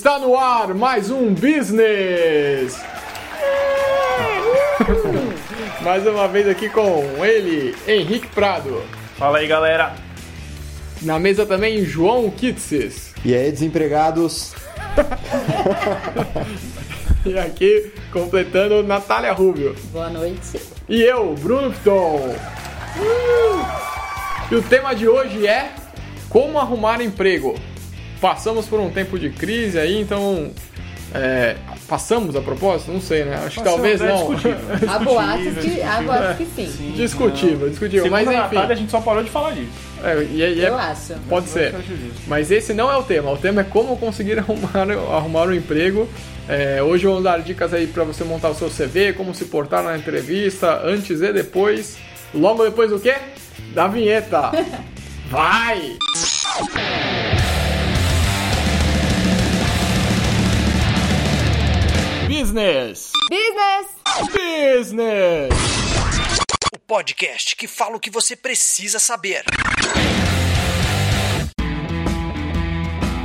Está no ar mais um Business! mais uma vez aqui com ele, Henrique Prado. Fala aí, galera. Na mesa também, João Kitses. E aí, desempregados? e aqui, completando, Natália Rubio. Boa noite. E eu, Bruno Piton. E o tema de hoje é como arrumar emprego. Passamos por um tempo de crise aí, então é, passamos a propósito? Não sei, né? Acho que talvez é não. Há boatos que, há boatos que sim. Sim, discutível, discutível. Segundo Mas a enfim. Natália, a gente só parou de falar disso. É, e, e é- Eu acho. Pode ser. Mas esse não é o tema. O tema é como conseguir arrumar, arrumar um emprego. É, hoje eu vou dar dicas aí para você montar o seu CV, como se portar na entrevista, antes e depois. Logo depois do quê? Da vinheta. Vai! Business! Business! Business! O podcast que fala o que você precisa saber.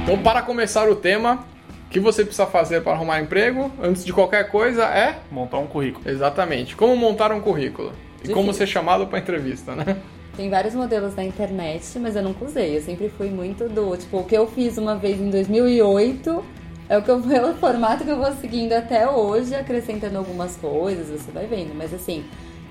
Então, para começar o tema, o que você precisa fazer para arrumar emprego, antes de qualquer coisa, é Montar um currículo. Exatamente. Como montar um currículo. E como ser chamado para entrevista, né? Tem vários modelos na internet, mas eu nunca usei. Eu sempre fui muito do. Tipo, o que eu fiz uma vez em 2008 é o, que eu, é o formato que eu vou seguindo até hoje, acrescentando algumas coisas, você vai vendo. Mas assim,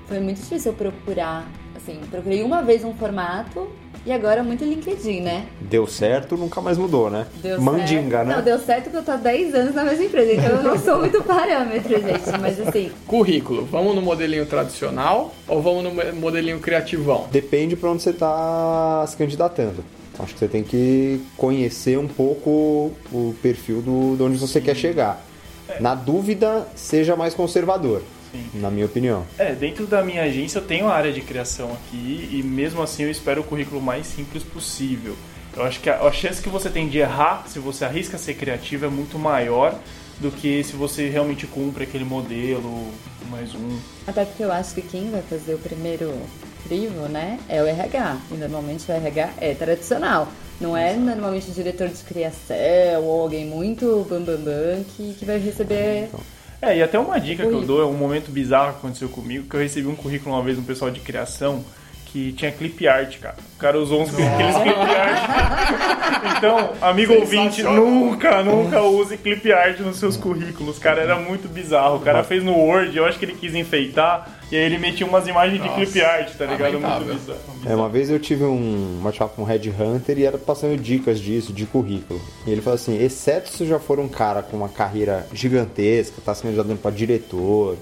foi muito difícil eu procurar. Assim, procurei uma vez um formato e agora é muito LinkedIn, né? Deu certo, nunca mais mudou, né? Deu Mandinga, certo. né? Não, deu certo porque eu tô há 10 anos na mesma empresa, então eu não sou muito parâmetro, gente. Mas assim, Currículo. Vamos no modelinho tradicional ou vamos no mo- modelinho criativão? Depende para onde você está se candidatando. Acho que você tem que conhecer um pouco o perfil do, de onde você quer chegar. Na dúvida, seja mais conservador, Sim. na minha opinião. É, dentro da minha agência eu tenho a área de criação aqui e mesmo assim eu espero o currículo mais simples possível. Eu acho que a, a chance que você tem de errar se você arrisca ser criativo é muito maior do que se você realmente cumpre aquele modelo mais um. Até porque eu acho que quem vai fazer o primeiro crivo, né, é o RH. E normalmente o RH é tradicional. Não é normalmente o diretor de criação ou alguém muito bambambam bam, bam, que, que vai receber. É, e até uma dica que eu dou, é um momento bizarro que aconteceu comigo, que eu recebi um currículo uma vez de um pessoal de criação que tinha clip art, cara. O cara usou uns aqueles clip art. Então, amigo ouvinte, nunca, nunca use clip art nos seus currículos, cara. Era muito bizarro. O cara fez no Word, eu acho que ele quis enfeitar, e aí ele metia umas imagens de clip art, tá ligado? Muito lamentável. bizarro. É, uma vez eu tive um bate-papo com um Headhunter e era passando dicas disso, de currículo. E ele falou assim: exceto se já for um cara com uma carreira gigantesca, tá se candidatando para diretor,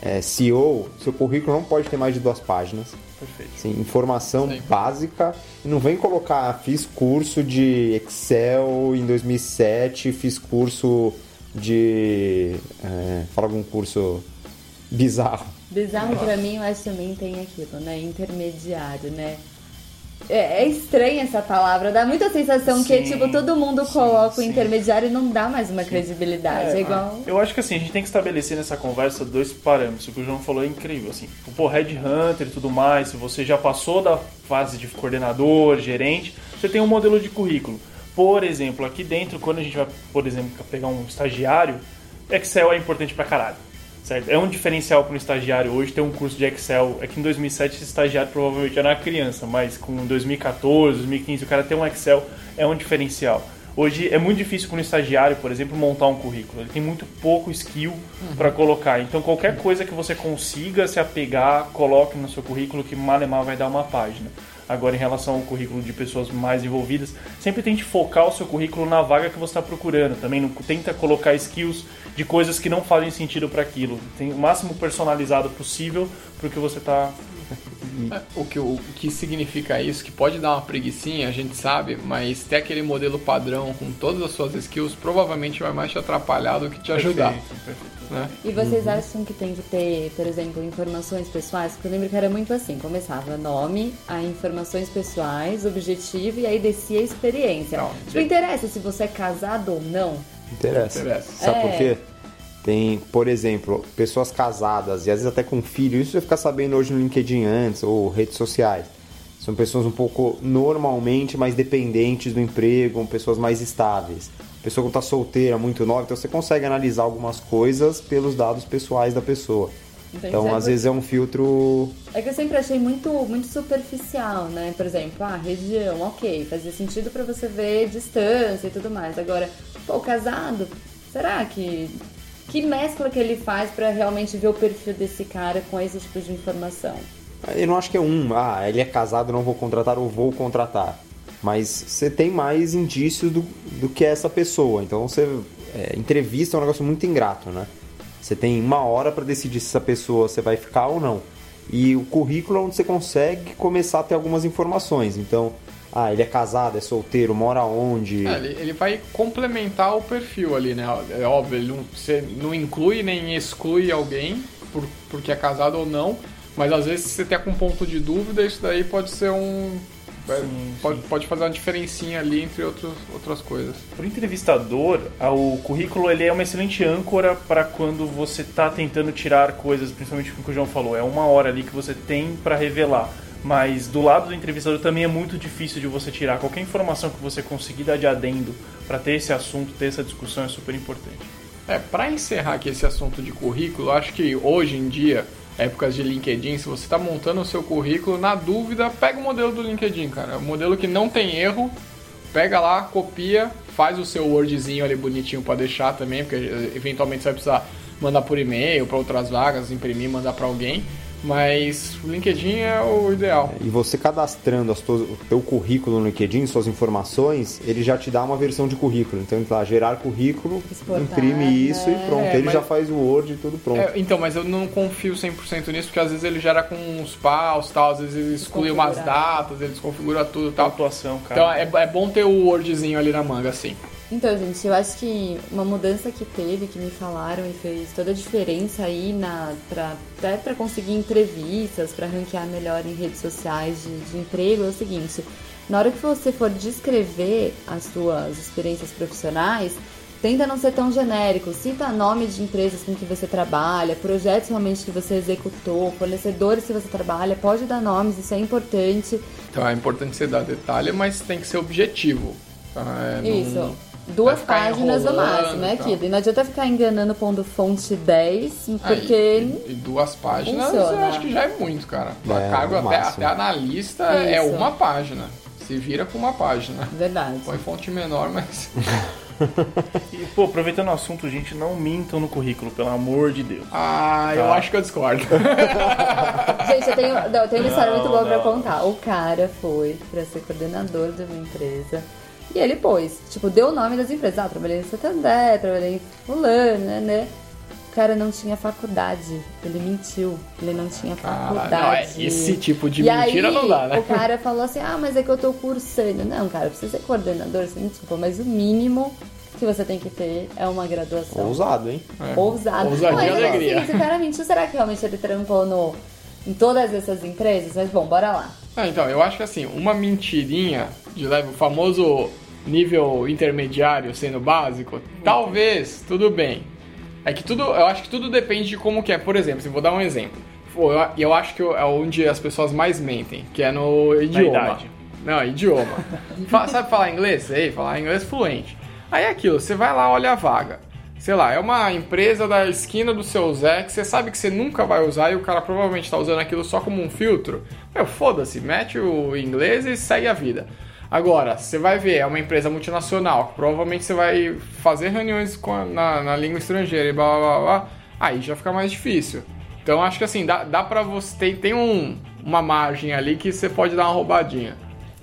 é, CEO, seu currículo não pode ter mais de duas páginas. Perfeito. Assim, informação Sim. básica. E não vem colocar, fiz curso de Excel em 2007, fiz curso de. É, fala algum curso bizarro. Bizarro pra mim, eu acho que também tem aquilo, né? Intermediário, né? É, é estranha essa palavra, dá muita sensação que, Sim, tipo, todo mundo coloca o sim. intermediário e não dá mais uma credibilidade. É, igual. Eu acho que assim, a gente tem que estabelecer nessa conversa dois parâmetros. O que o João falou é incrível, assim. Pô, Headhunter e tudo mais, se você já passou da fase de coordenador, gerente, você tem um modelo de currículo. Por exemplo, aqui dentro, quando a gente vai, por exemplo, pegar um estagiário, Excel é importante pra caralho. Certo? É um diferencial para um estagiário hoje ter um curso de Excel. É que em 2007 esse estagiário provavelmente era uma criança, mas com 2014, 2015 o cara ter um Excel é um diferencial. Hoje é muito difícil para um estagiário, por exemplo, montar um currículo. Ele tem muito pouco skill para colocar. Então qualquer coisa que você consiga se apegar, coloque no seu currículo que malemar vai dar uma página. Agora, em relação ao currículo de pessoas mais envolvidas, sempre tente focar o seu currículo na vaga que você está procurando. Também não tenta colocar skills de coisas que não fazem sentido para aquilo. Tem o máximo personalizado possível para o que você está. O que, o que significa isso? Que pode dar uma preguiçinha, a gente sabe, mas ter aquele modelo padrão com todas as suas skills provavelmente vai mais te atrapalhar do que te ajudar. Perfeito, perfeito. Né? E vocês acham que tem que ter, por exemplo, informações pessoais? Porque eu lembro que era muito assim, começava nome, aí informações pessoais, objetivo e aí descia a experiência. Não, Tipo, interessa se você é casado ou não? Interessa. Interessa. Sabe É. por quê? Tem, por exemplo, pessoas casadas e às vezes até com filho. Isso você ficar sabendo hoje no LinkedIn antes ou redes sociais. São pessoas um pouco normalmente mais dependentes do emprego, pessoas mais estáveis. pessoa que está solteira, muito nova, então você consegue analisar algumas coisas pelos dados pessoais da pessoa. Então, Então, às vezes é um filtro. É que eu sempre achei muito, muito superficial, né? Por exemplo, ah, região, ok, fazia sentido pra você ver distância e tudo mais. Agora, pô, casado, será que. Que mescla que ele faz pra realmente ver o perfil desse cara com esse tipo de informação? Eu não acho que é um, ah, ele é casado, não vou contratar ou vou contratar. Mas você tem mais indícios do, do que essa pessoa. Então você. é, entrevista é um negócio muito ingrato, né? Você tem uma hora para decidir se essa pessoa você vai ficar ou não. E o currículo é onde você consegue começar a ter algumas informações. Então, ah, ele é casado, é solteiro, mora onde. É, ele, ele vai complementar o perfil ali, né? É óbvio, ele não, você não inclui nem exclui alguém por, porque é casado ou não, mas às vezes se você tem com ponto de dúvida, isso daí pode ser um. é, pode, pode fazer uma diferencinha ali entre outros, outras coisas. Para o entrevistador, o currículo ele é uma excelente âncora para quando você está tentando tirar coisas, principalmente o que o João falou. É uma hora ali que você tem para revelar. Mas do lado do entrevistador também é muito difícil de você tirar. Qualquer informação que você conseguir dar de adendo para ter esse assunto, ter essa discussão é super importante. É, para encerrar aqui esse assunto de currículo, acho que hoje em dia, épocas de LinkedIn, se você está montando o seu currículo, na dúvida, pega o modelo do LinkedIn, cara. É um modelo que não tem erro. Pega lá, copia, faz o seu Wordzinho ali bonitinho para deixar também, porque eh, eventualmente você vai precisar mandar por e-mail para outras vagas, imprimir, mandar para alguém. Mas o LinkedIn é o ideal. E você cadastrando as tuas- o teu currículo no LinkedIn, suas informações, ele já te dá uma versão de currículo. Então ele tá gerar currículo, Exportar, imprime isso né? e pronto. É, ele mas- já faz o Word e tudo pronto. É, então, mas eu não confio 100% nisso, porque às vezes ele gera com uns paus, tal, às vezes ele exclui umas Desconfigurar. datas, ele desconfigura tudo e tal. Atuação, Então cara. é, é bom ter o Wordzinho ali na manga, assim. Então, gente, eu acho que uma mudança que teve, que me falaram e fez toda a diferença aí na, pra, até para conseguir entrevistas, para ranquear melhor em redes sociais de, de emprego, é o seguinte: na hora que você for descrever as suas experiências profissionais, tenta não ser tão genérico. Cita nome de empresas com que você trabalha, projetos realmente que você executou, fornecedores que você trabalha, pode dar nomes, isso é importante. Então é importante você dar detalhe, mas tem que ser objetivo. tá? É, não- Isso. Duas páginas no máximo, é tal. aquilo. E não adianta ficar enganando pondo fonte 10, Aí, porque. e, e duas páginas eu Funciona. acho que já é muito, cara. Pra É, cargo até, até analista é Isso. uma página. Se vira com uma página. Verdade. Põe fonte menor, mas. E, pô, aproveitando o assunto, gente, não mintam no currículo, pelo amor de Deus. Ah, eu Tá. acho que eu discordo. Gente, eu tenho, não, eu tenho uma história Não, muito boa pra não. contar. O cara foi pra ser coordenador de uma empresa. E ele pôs, tipo, deu o nome das empresas. Ah, trabalhei em Santander, trabalhei em fulano, né, né? O cara não tinha faculdade. Ele mentiu. Ele não tinha faculdade. não, é- esse tipo de E mentira aí, não dá, né? O cara falou assim: ah, mas é que eu tô cursando. Não, cara, você ser coordenador, você me desculpa, mas o mínimo que você tem que ter é uma graduação. Ousado, hein? É. Ousado. Ousadia Mas, e alegria. Assim, se o cara mentiu, será que realmente ele trampou no, em todas essas empresas? Mas bom, bora lá. Ah, então, eu acho que assim, uma mentirinha de leve, o famoso nível intermediário sendo básico, talvez, tudo bem. É que tudo, eu acho que tudo depende de como que é. Por exemplo, se eu vou dar um exemplo. Pô, eu, eu acho que é onde as pessoas mais mentem, que é no idioma. Não, idioma. Fa- Sabe falar inglês? Sei, falar inglês fluente. Aí é aquilo, você vai lá, olha a vaga. Sei lá, é uma empresa da esquina do seu Zé que você sabe que você nunca vai usar e o cara provavelmente tá usando aquilo só como um filtro. Meu, foda-se, mete o inglês e segue a vida. Agora, você vai ver, é uma empresa multinacional, provavelmente você vai fazer reuniões a- na, na língua estrangeira e blá blá blá blá, aí já fica mais difícil. Então acho que assim, dá, dá pra você. Tem, tem um, uma margem ali que você pode dar uma roubadinha.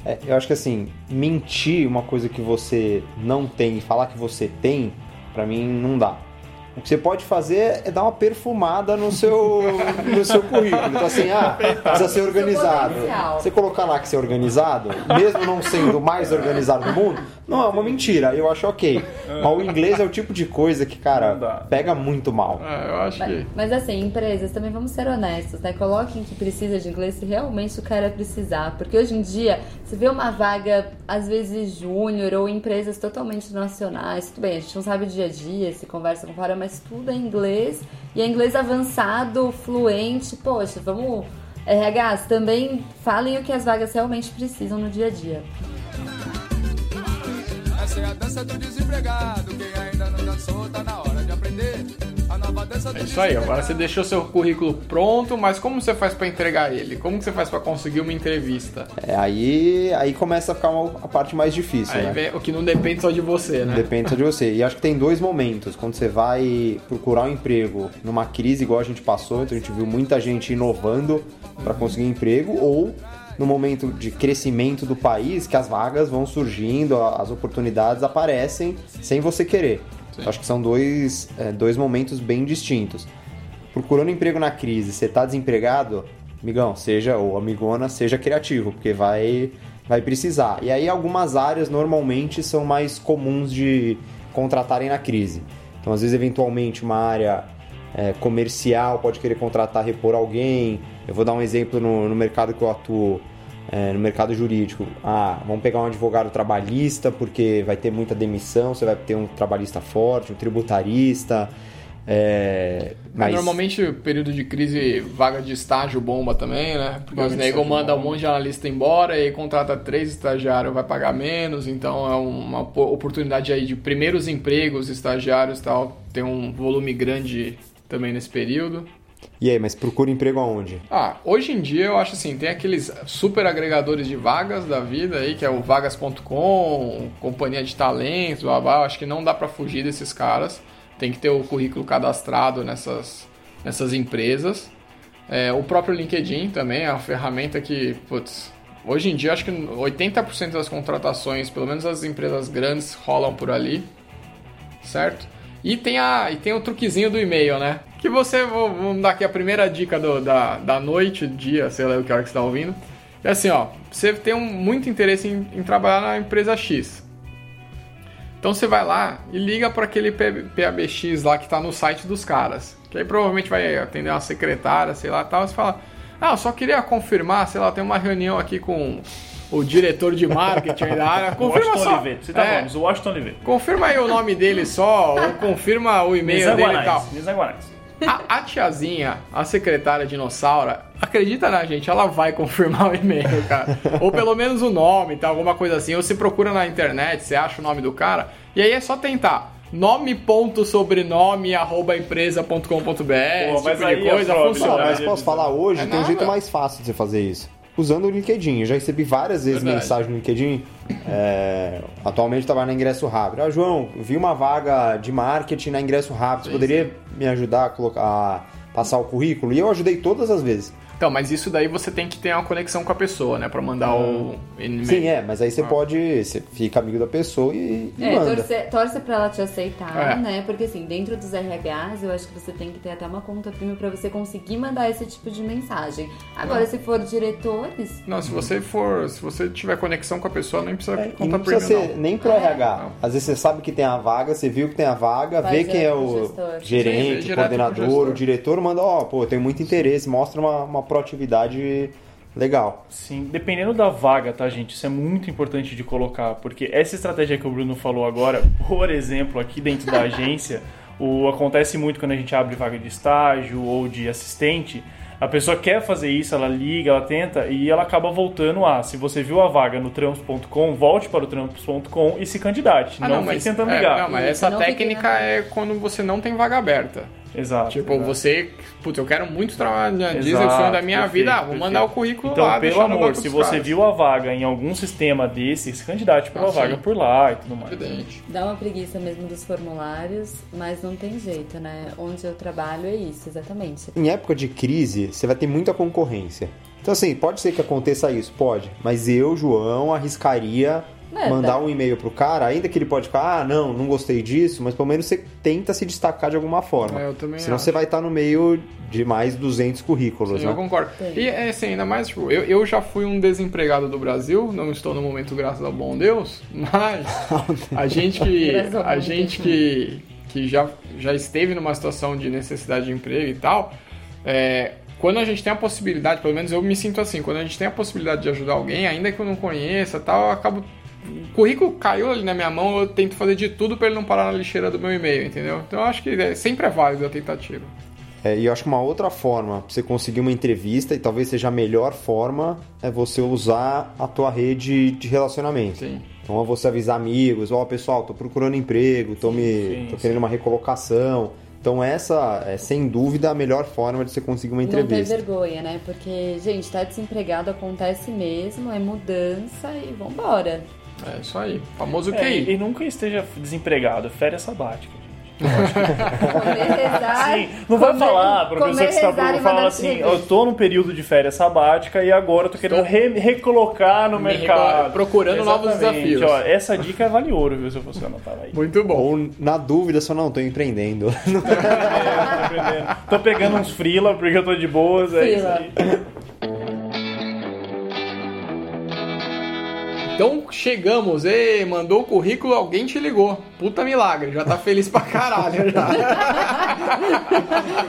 É, eu acho que assim, mentir uma coisa que você não tem e falar que você tem, pra mim não dá. O que você pode fazer é dar uma perfumada no seu, no seu currículo. Então assim, ah, precisa ser organizado. Você colocar lá que você é organizado, mesmo não sendo o mais organizado do mundo, não é uma mentira, eu acho ok. Mas o inglês é o tipo de coisa que, cara, pega muito mal. É, eu acho Mas, que. mas assim, empresas, também vamos ser honestos, né? Coloquem que precisa de inglês se realmente o cara precisar. Porque hoje em dia, você vê uma vaga, às vezes júnior, ou empresas totalmente nacionais. Tudo bem, a gente não sabe o dia a dia, se conversa com fora, mas tudo é inglês. E é inglês avançado, fluente. Poxa, vamos. RHs, também falem o que as vagas realmente precisam no dia a dia. Essa é a dança do desempregado. Quem ainda não dançou, tá na hora de aprender. É isso aí, agora você deixou seu currículo pronto, mas como você faz pra entregar ele? Como que você faz pra conseguir uma entrevista? É, aí, aí começa a ficar uma, a parte mais difícil, Aí né? vem o que não depende só de você, né? Depende só de você. E acho que tem dois momentos. Quando você vai procurar um emprego numa crise igual a gente passou, então a gente viu muita gente inovando para conseguir emprego, ou no momento de crescimento do país, que as vagas vão surgindo, as oportunidades aparecem sem você querer. Então, acho que são dois, é, dois momentos bem distintos. Procurando emprego na crise, você tá desempregado, amigão, seja, ou amigona, seja criativo, porque vai, vai precisar. E aí algumas áreas normalmente são mais comuns de contratarem na crise. Então, às vezes, eventualmente, uma área é, comercial pode querer contratar, repor alguém. Eu vou dar um exemplo no, no mercado que eu atuo, é, no mercado jurídico. Ah, vamos pegar um advogado trabalhista, porque vai ter muita demissão, você vai ter um trabalhista forte, um tributarista. É, mas... Normalmente, período de crise, vaga de estágio bomba também, né? Porque Vaga os nego mandam um monte de analista embora e contrata três estagiários, vai pagar menos, então é uma po- oportunidade aí de primeiros empregos, estagiários e tal, tem um volume grande também nesse período. E aí, mas procura emprego aonde? Ah, hoje em dia eu acho assim, tem aqueles super agregadores de vagas da vida aí, que é o vagas.com, companhia de talentos, blá, blá, acho que não dá pra fugir desses caras. Tem que ter o currículo cadastrado nessas, nessas empresas. É, o próprio LinkedIn também é uma ferramenta que, putz, hoje em dia acho que 80% das contratações, pelo menos as empresas grandes, rolam por ali, certo? E tem, a, e tem o truquezinho do e-mail, né? Que você, vamos dar aqui a primeira dica do- da, da noite, dia, sei lá o que hora que você está ouvindo. É assim, ó, você tem um, muito interesse em, em trabalhar na empresa X. Então você vai lá e liga para aquele PABX lá que está no site dos caras. Que aí provavelmente vai atender uma secretária, sei lá e tal. Você fala, ah, eu só queria confirmar, sei lá, tem uma reunião aqui com o diretor de marketing da área. Confirma Washington só. Você tá É, o Washington Oliveira. Confirma aí o nome dele só, ou confirma o e-mail dele e tal. A, a tiazinha, a secretária dinossauro, acredita na gente, ela vai confirmar o e-mail, cara. Ou pelo menos o nome, tá? Alguma coisa assim. Ou você procura na internet, você acha o nome do cara. E aí é só tentar. Nome.sobrenome arroba empresa.com.br esse mas tipo aí coisa funciona. Mas posso falar hoje, É tem um nada. jeito mais fácil de você fazer isso. Usando o LinkedIn. Eu já recebi várias vezes Verdade. mensagem no LinkedIn. É, atualmente estava na Ingresso Rápido. Ah, João, vi uma vaga de marketing na Ingresso Rápido. Você poderia me ajudar a, colocar, a passar o currículo? E eu ajudei todas as vezes. Então, mas isso daí você tem que ter uma conexão com a pessoa, né? Pra mandar o e-mail. Sim, é, mas aí você pode. Você fica amigo da pessoa e, e É, manda. torce, torce pra ela te aceitar, É. né? Porque assim, dentro dos RHs, eu acho que você tem que ter até uma conta premium pra você conseguir mandar esse tipo de mensagem. Agora, se for diretores, Não, se você for. Se você tiver conexão com a pessoa, nem precisa É, contar não precisa premium, ser não. nem pro É. RH. Não. Às vezes você sabe que tem a vaga, você viu que tem a vaga, Vai vê quem é o gestor. Sim, gerente, direto pro coordenador, o diretor, manda, ó, pô, eu tenho muito interesse, mostra uma, uma proatividade legal. Sim, dependendo da vaga, tá, gente? Isso é muito importante de colocar, porque essa estratégia que o Bruno falou agora, por exemplo, aqui dentro da agência, o, acontece muito quando a gente abre vaga de estágio ou de assistente. A pessoa quer fazer isso, ela liga, ela tenta e ela acaba voltando a. Se você viu a vaga no trampos.com, volte para o trampos.com e se candidate. Ah, não, não, fique mas, tentando é, ligar. não, mas essa não técnica é quando você não tem vaga aberta. Exato. Tipo, exato. você, putz, eu quero muito trabalhar na Disney, Exato, o sonho da minha perfeito, vida, ah, vou perfeito. mandar o currículo Então, lá, pelo deixar no amor, se você caras. viu a vaga em algum sistema desse, se candidate para Ah, sim. vaga por lá e tudo mais. Evidente. dá uma preguiça mesmo dos formulários, mas não tem jeito, né? Onde eu trabalho é isso, exatamente. Em época de crise, você vai ter muita concorrência. Então, assim, pode ser que aconteça isso, pode. Mas eu, João, arriscaria É, mandar tá. um e-mail pro cara, ainda que ele pode ficar, ah, não, não gostei disso, mas pelo menos você tenta se destacar de alguma forma. É, eu também Senão acho. você vai estar no meio de mais 200 currículos, Sim, né? eu concordo. Sim. E é assim, ainda mais, tipo, eu, eu já fui um desempregado do Brasil, não estou no momento, graças ao bom Deus, mas a gente que, a gente que, que já, já esteve numa situação de necessidade de emprego e tal, é, quando a gente tem a possibilidade, pelo menos eu me sinto assim, quando a gente tem a possibilidade de ajudar alguém, ainda que eu não conheça tal, eu acabo. O currículo caiu ali na minha mão, eu tento fazer de tudo para ele não parar na lixeira do meu e-mail, entendeu? Então eu acho que é- sempre é válido a tentativa. É, e eu acho que uma outra forma pra você conseguir uma entrevista, e talvez seja a melhor forma, é você usar a tua rede de relacionamento. Sim. Então é você avisar amigos, ó pessoal, tô procurando emprego, tô, me, sim, tô sim. querendo uma recolocação. Então essa é sem dúvida a melhor forma de você conseguir uma Não ter entrevista. vergonha, né? Porque, gente, tá desempregado acontece mesmo, é mudança e vambora. É isso aí. Famoso É, QI. e nunca esteja desempregado, férias sabática. Comer, rezar. Sim, não vai comer- falar pra pessoa comer, que está e fala assim, eu tô num período de férias sabática e agora eu tô querendo re- recolocar no Me mercado. procurando novos Exatamente. desafios. Ó, essa dica vale ouro, viu, se você anotar aí. Muito bom. Ou na dúvida, só não, tô empreendendo. É, tô, aprendendo. Tô pegando uns freela porque eu tô de boas, é Então chegamos, e mandou o currículo, alguém te ligou. Puta milagre, já tá feliz pra caralho já.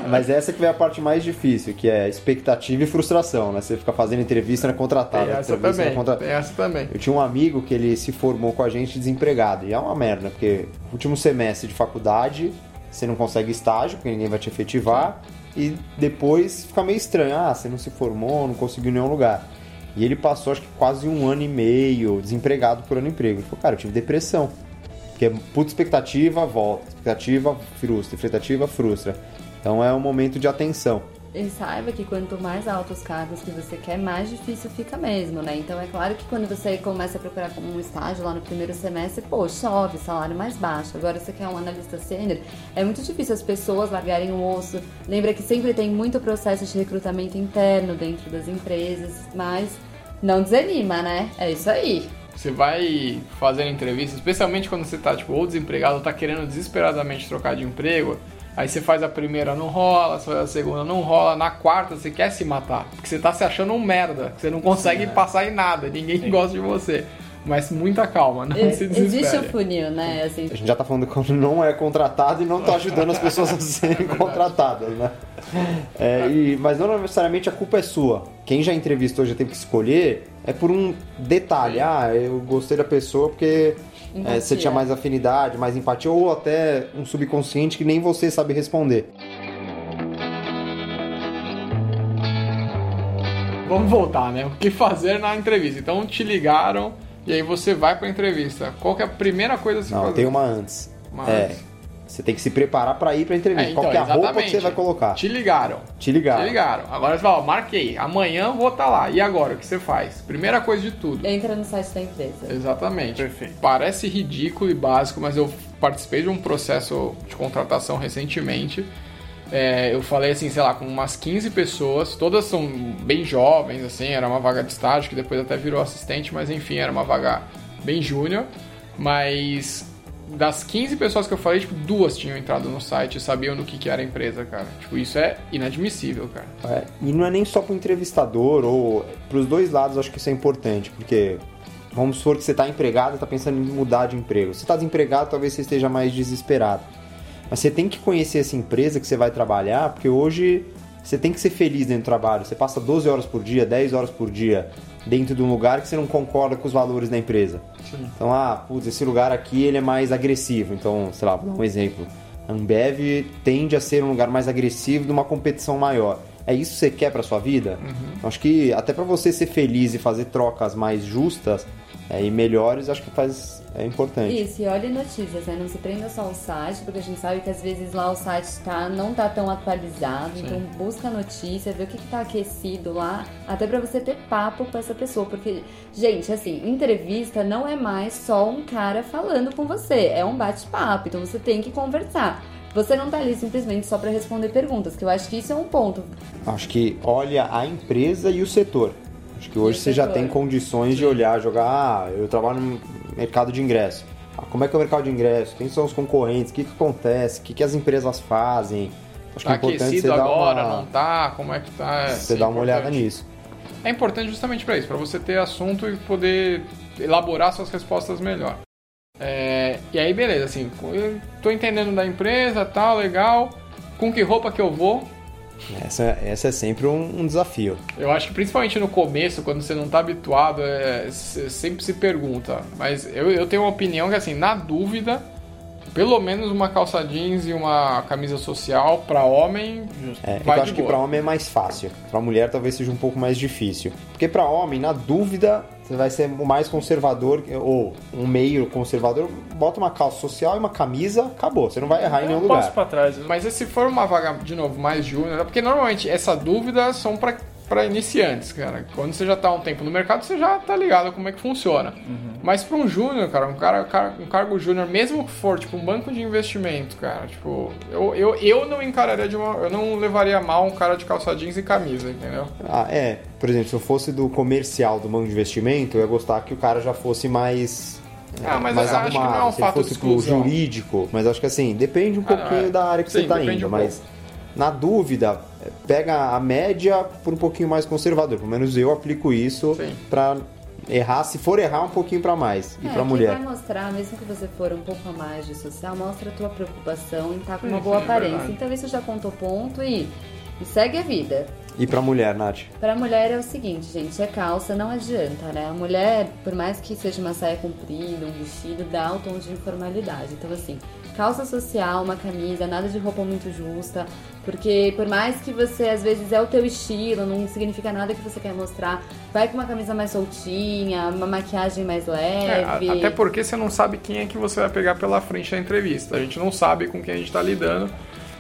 Mas essa que vem a parte mais difícil, que é expectativa e frustração, né? Você fica fazendo entrevista na contratada. Tem essa também, contra- tem essa também. Eu tinha um amigo que ele se formou com a gente desempregado. E é uma merda, porque último semestre de faculdade, você não consegue estágio, porque ninguém vai te efetivar. E depois fica meio estranho. Ah, você não se formou, não conseguiu nenhum lugar. E ele passou, acho que quase um ano e meio desempregado por ano emprego. Ele falou, cara, eu tive depressão. Porque é puta expectativa, volta. Expectativa, frustra. Expectativa, frustra. Então é um momento de atenção. E saiba que quanto mais altos cargos que você quer, mais difícil fica mesmo, né? Então é claro que quando você começa a procurar um estágio lá no primeiro semestre, pô, chove, salário mais baixo. Agora você quer um analista sênior, é muito difícil as pessoas largarem o osso. Lembra que sempre tem muito processo de recrutamento interno dentro das empresas, mas não desanima, né? É isso aí. Você vai fazendo entrevista, especialmente quando você tá, tipo, ou desempregado, ou tá querendo desesperadamente trocar de emprego. Aí você faz a primeira, não rola, você faz a segunda, não rola. Na quarta, você quer se matar. Porque você tá se achando um merda. que Você não consegue passar em nada. Ninguém gosta de você. Mas muita calma, não se Existe o desespere. funil, né? Assim, A gente já tá falando quando não é contratado e não tá ajudando as pessoas a serem contratadas, né? É, e- mas não necessariamente a culpa é sua. Quem já entrevistou, já teve que escolher, é por um detalhe. Ah, eu gostei da pessoa porque é, você tinha mais afinidade, mais empatia, ou até um subconsciente que nem você sabe responder. Vamos voltar, né? O que fazer na entrevista? Então te ligaram e aí você vai pra entrevista. Qual que é a primeira coisa a se Não, fazer? tem uma antes. Uma é, antes. Você tem que se preparar pra ir pra É, entrevista. então, Qual é a roupa que você vai colocar? Te ligaram. Te ligaram. Te ligaram. Agora você fala, ó, marquei. Amanhã vou estar lá. E agora, o que você faz? Primeira coisa de tudo. entra no site da empresa. Exatamente. Perfeito. Parece ridículo e básico, mas eu participei de um processo de contratação recentemente. É, eu falei assim, sei lá, com umas 15 pessoas, todas são bem jovens, assim, era uma vaga de estágio, que depois até virou assistente, mas enfim, era uma vaga bem júnior. Mas das 15 pessoas que eu falei, tipo, duas tinham entrado no site e sabiam do que, que era a empresa, cara. Tipo, isso é inadmissível, cara. É, e não é nem só pro entrevistador ou pros dois lados, acho que isso é importante, porque vamos supor que você está empregado está pensando em mudar de emprego. Se está desempregado, talvez você esteja mais desesperado. Mas você tem que conhecer essa empresa que você vai trabalhar, porque hoje você tem que ser feliz dentro do trabalho. Você passa 12 horas por dia, 10 horas por dia dentro de um lugar que você não concorda com os valores da empresa. Então, ah, putz, esse lugar aqui ele é mais agressivo. Então, sei lá, vou dar um exemplo. A Ambev tende a ser um lugar mais agressivo de uma competição maior. É isso que você quer para sua vida? Então, acho que até para você ser feliz e fazer trocas mais justas é, e melhores, acho que faz é importante. Isso, e olhe notícias, né? Não se prenda só ao site, porque a gente sabe que às vezes lá o site tá, não tá tão atualizado. Então busca notícia, vê o que, que tá aquecido lá, até pra você ter papo com essa pessoa. Porque, gente, assim, entrevista não é mais só um cara falando com você, é um bate-papo. Então você tem que conversar. Você não tá ali simplesmente só pra responder perguntas, que eu acho que isso é um ponto. Acho que olha a empresa e o setor. Acho que hoje você já tem condições de olhar, jogar, ah, eu trabalho no mercado de ingresso. Ah, como é que é o mercado de ingresso? Quem são os concorrentes? O que, que acontece? O que, que as empresas fazem? Acho que Tá é importante você aquecido dar agora, uma, não tá? Como é que tá? É, você sim, dar uma olhada nisso. É importante justamente para isso, para você ter assunto e poder elaborar suas respostas melhor. É, e aí, beleza, assim, eu tô entendendo da empresa, tal, legal. Com que roupa que eu vou? Essa, essa é sempre um, um desafio. Eu acho que principalmente no começo, quando você não tá habituado, é, sempre se pergunta. Mas eu, eu tenho uma opinião que, assim, na dúvida, pelo menos uma calça jeans e uma camisa social para homem É, vai eu acho que para homem é mais fácil. Para mulher talvez seja um pouco mais difícil. Porque para homem, na dúvida, você vai ser o mais conservador, ou um meio conservador, bota uma calça social e uma camisa, acabou. Você não vai errar em nenhum um passo lugar. pra trás. Mas e se for uma vaga, de novo, mais júnior, porque normalmente essa dúvida são pra, pra iniciantes, cara. Quando você já tá um tempo no mercado, você já tá ligado como é que funciona. Mas pra um júnior, cara, um, cara, car- um cargo júnior, mesmo que for, tipo, um banco de investimento, cara, tipo, eu, eu, eu não encararia de uma. Eu não levaria mal um cara de calça jeans e camisa, entendeu? Ah, é. Por exemplo, se eu fosse do comercial do banco de investimento, eu ia gostar que o cara já fosse mais. Ah, mas mais eu acho que não é um arrumado. fato fosse pro jurídico, mas acho que assim, depende um Ah, pouquinho é. da área que Sim, você tá depende indo. um mas na dúvida, pega a média por um pouquinho mais conservador. Pelo menos eu aplico isso pra errar, se for errar, um pouquinho pra mais. E É, pra que mulher. vai mostrar, mesmo que você for um pouco a mais de social, mostra a tua preocupação em estar com Sim, uma boa é aparência. verdade. então isso já contou ponto e, e segue a vida. E pra mulher, Nath? Pra mulher é o seguinte, gente, é calça, não adianta, né? A mulher, por mais que seja uma saia comprida, um vestido, dá o tom de informalidade. Então, assim, calça social, uma camisa, nada de roupa muito justa, porque por mais que você, às vezes, é o teu estilo, não significa nada que você quer mostrar, vai com uma camisa mais soltinha, uma maquiagem mais É, leve. a- até porque você não sabe quem é que você vai pegar pela frente da entrevista. A gente não sabe com quem a gente tá lidando.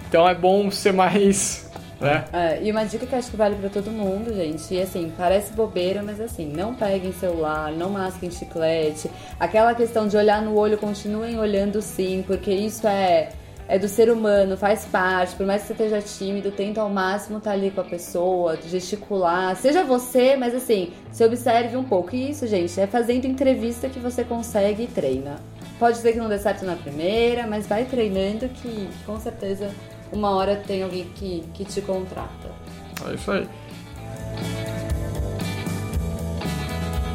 Então é bom ser mais. Né? É, e uma dica que eu acho que vale pra todo mundo, gente, e assim, parece bobeira, mas assim, não peguem celular, não masquem chiclete, aquela questão de olhar no olho, continuem olhando sim, porque isso é, é do ser humano, faz parte, por mais que você esteja tímido, tenta ao máximo estar ali com a pessoa, gesticular, seja você, mas assim, se observe um pouco. E isso, gente, é fazendo entrevista que você consegue e treina. Pode ser que não dê certo na primeira, mas vai treinando que com certeza uma hora tem alguém que, que te contrata. É isso aí.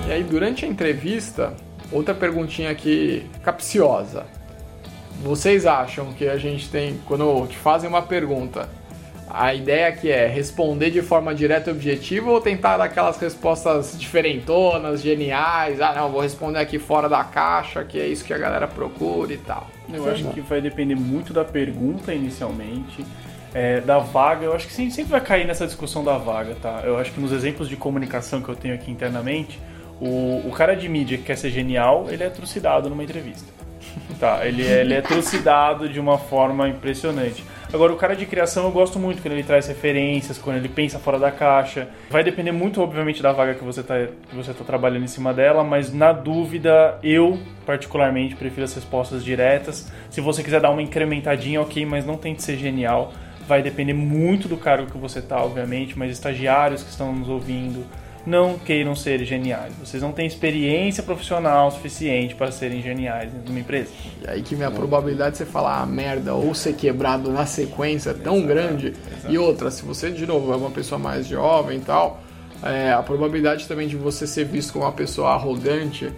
E aí, durante a entrevista, outra perguntinha aqui capciosa. Vocês acham que a gente tem, quando te fazem uma pergunta, a ideia que é responder de forma direta e objetiva ou tentar dar aquelas respostas diferentonas, geniais? Ah, não, vou responder aqui fora da caixa, que é isso que a galera procura e tal. Eu acho que vai depender muito da pergunta inicialmente, é, da vaga. Eu acho que sempre, vai cair nessa discussão da vaga, tá? Eu acho que nos exemplos de comunicação que eu tenho aqui internamente, o, o cara de mídia que quer ser genial, ele é trucidado numa entrevista. Tá, ele é, ele é trucidado de uma forma impressionante. Agora, o cara de criação eu gosto muito quando ele traz referências, quando ele pensa fora da caixa. Vai depender muito, obviamente, da vaga que você está que você tá trabalhando em cima dela, mas na dúvida, eu, particularmente, prefiro as respostas diretas. Se você quiser dar uma incrementadinha, ok, mas não tente ser genial. Vai depender muito do cargo que você tá, obviamente, mas estagiários que estão nos ouvindo, não queiram ser geniais. Vocês não têm experiência profissional suficiente para serem geniais dentro de uma empresa. E aí que vem a probabilidade de você falar a merda ou ser quebrado na sequência é tão grande. E outra, se você, de novo, é uma pessoa mais jovem e tal, é, a probabilidade também de você ser visto como uma pessoa arrogante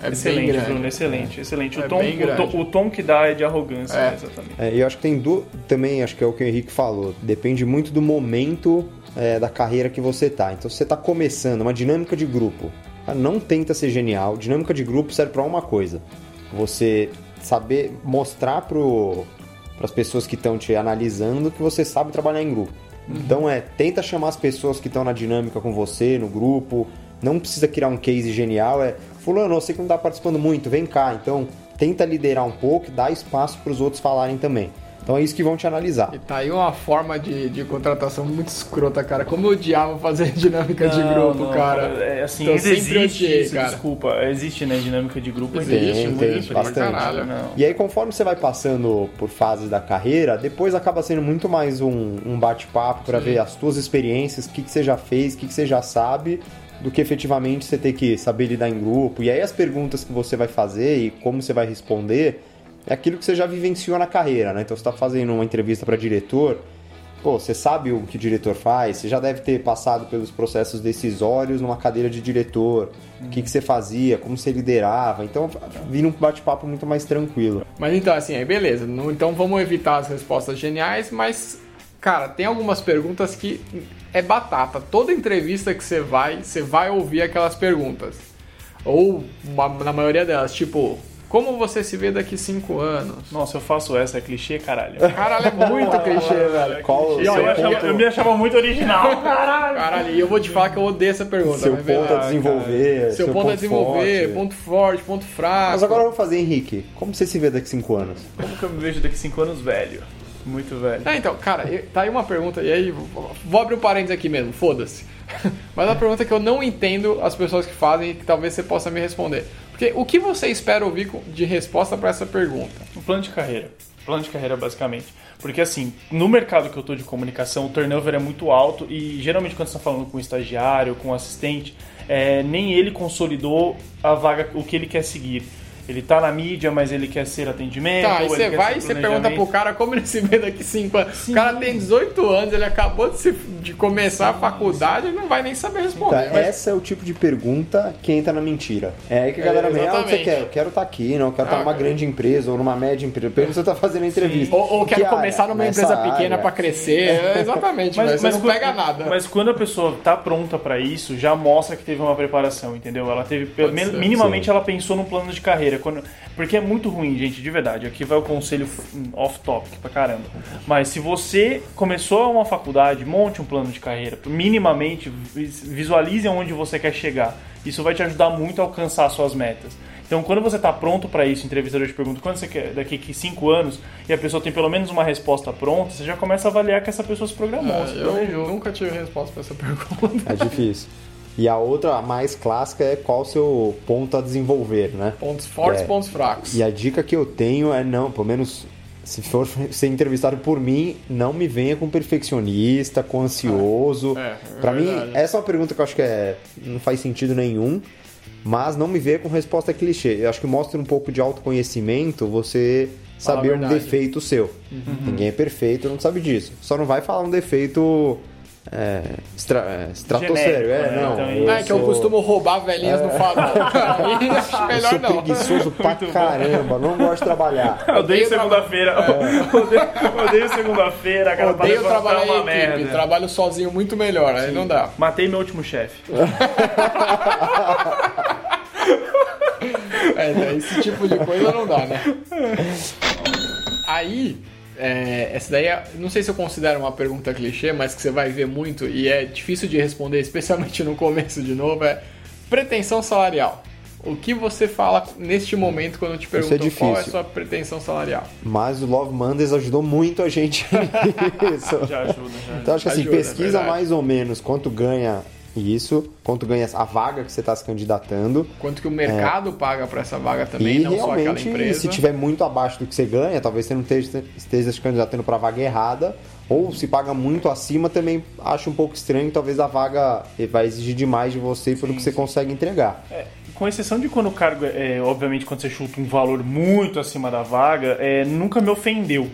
é bem Excelente, grande. Bruno, excelente, excelente. É o, tom, o, tom, o tom que dá é de arrogância, É. exatamente. É, e eu acho que tem du... também, acho que é o que o Henrique falou, depende muito do momento é, da carreira que você tá. Então, se você tá começando uma dinâmica de grupo, cara, não tenta ser genial. Dinâmica de grupo serve para uma coisa: você saber mostrar pro para as pessoas que estão te analisando que você sabe trabalhar em grupo. Então é, tenta chamar as pessoas que estão na dinâmica com você, no grupo. Não precisa criar um case genial, é fulano, eu sei que não tá participando muito, vem cá. Então, tenta liderar um pouco e dá espaço para os outros falarem também. Então é isso que vão te analisar. E tá aí uma forma de, de contratação muito escrota, cara. Como eu odiava fazer dinâmica de Não, grupo, não, cara. É, assim, Então, existe sempre odiei, isso, cara. desculpa. Existe, né, dinâmica de grupo. Existe, existe, pra bastante. caralho. Não. E aí, conforme você vai passando por fases da carreira, depois acaba sendo muito mais um, um bate-papo para ver as suas experiências, o que, que você já fez, o que, que você já sabe, do que efetivamente você ter que saber lidar em grupo. E aí, as perguntas que você vai fazer e como você vai responder é aquilo que você já vivenciou na carreira, né? Então, você está fazendo uma entrevista para diretor. Pô, você sabe o que o diretor faz, você já deve ter passado pelos processos decisórios numa cadeira de diretor, o que, que você fazia, como você liderava. Então, vira um bate-papo muito mais tranquilo. Mas então, assim, aí beleza. Então vamos evitar as respostas geniais, mas, cara, tem algumas perguntas que é batata. Toda entrevista que você vai, você vai ouvir aquelas perguntas. Ou, na maioria delas, tipo, Como você se vê daqui 5 anos? Nossa, eu faço essa, é clichê, caralho. Caralho, é muito clichê, velho. Qual o E eu, seu eu achava- ponto, eu me achava muito original, caralho. Caralho, e eu vou te falar que eu odeio essa pergunta. seu mas ponto a desenvolver? Seu, ponto, a desenvolver, forte? ponto forte, ponto fraco. Mas agora vamos fazer, Henrique. Como você se vê daqui 5 anos? Como que eu me vejo daqui 5 anos velho? Muito velho. É, então, cara, eu- tá aí uma pergunta, e aí, vou- vou abrir um parênteses aqui mesmo, foda-se. Mas é uma pergunta que eu não entendo as pessoas que fazem e que talvez você possa me responder. Porque o que você espera ouvir de resposta pra essa pergunta? Um plano de carreira. Plano de carreira, basicamente. Porque, assim, no mercado que eu tô de comunicação, o turnover é muito alto e geralmente quando você está falando com um estagiário, com um assistente, é, nem ele consolidou a vaga, o que ele quer seguir. Ele tá na mídia, mas ele quer ser atendimento. Tá, aí ele você vai ser e você pergunta pro cara como ele se vê daqui 5 anos. O cara tem 18 anos, ele acabou de, se- de começar a faculdade e não vai nem saber Tá, responder. mas- essa é o tipo de pergunta que entra na mentira. É aí que a galera É, vem, ah, o que você quer? Eu quero estar aqui, não, eu quero estar Ah, numa cara. grande empresa ou numa média empresa. Pergunta se você tá fazendo a entrevista. Ou, ou Que quero área? começar numa Nessa empresa pequena pra crescer. É, exatamente, mas, você não quando- pega nada. Mas quando a pessoa tá pronta pra isso, já mostra que teve uma preparação, entendeu? Ela teve Pode mi- ser. minimamente Sim. ela pensou num plano de carreira. Quando, porque é muito ruim, gente, de verdade. Aqui vai o conselho f- off topic pra caramba. Mas se você começou uma faculdade, monte um plano de carreira. Minimamente vis- visualize onde você quer chegar. Isso vai te ajudar muito a alcançar suas metas. Então, quando você está pronto para isso, o entrevistador te pergunta quando você quer, daqui a cinco anos, e a pessoa tem pelo menos uma resposta pronta, você já começa a avaliar que essa pessoa se programou. se É, eu planejou. nunca tive resposta pra essa pergunta. É difícil. E a outra, a mais clássica, é qual o seu ponto a desenvolver, né? Pontos fortes, É. pontos fracos. E a dica que eu tenho é não, pelo menos se for ser entrevistado por mim, não me venha com perfeccionista, com ansioso. É, é Pra mim, verdade. essa é uma pergunta que eu acho que é, não faz sentido nenhum, mas não me venha com resposta clichê. Eu acho que mostra um pouco de autoconhecimento você saber um. Uhum. defeito seu. Ninguém é perfeito, não sabe disso. Só não vai falar um defeito é, estra, é, estratosférico. Genérico, É, né? não. Então, eu É que eu costumo roubar velhinhas no farol. Aí acho eu melhor sou não. preguiçoso pra caramba, não gosto de trabalhar. Eu odeio Odeio segunda-feira. Odeio, odeio segunda-feira, cara. Odeio trabalhar uma em equipe, merda. trabalho sozinho muito melhor, aí não dá. Matei meu último chefe. É, né, esse tipo de coisa não dá, né? Aí, é, essa daí, é- não sei se eu considero uma pergunta clichê, mas que você vai ver muito e é difícil de responder, especialmente no começo de novo, é pretensão salarial. O que você fala neste momento quando te é perguntam qual é a sua pretensão salarial? Mas o Love Mondays ajudou muito a gente nisso. Já ajuda, já. Então acho que assim, Ajuda, é pesquisa mais ou menos quanto ganha isso, quanto ganha a vaga que você está se candidatando. Quanto que o mercado paga pra essa vaga também, e não só aquela realmente, empresa. se tiver muito abaixo do que você ganha, talvez você não esteja, esteja se candidatando para a vaga errada. Ou se paga muito acima, também acho um pouco estranho. Talvez a vaga vai exigir demais de você pelo que você consegue entregar. É, com exceção de quando o cargo, é, obviamente, quando você chuta um valor muito acima da vaga, é, nunca me ofendeu.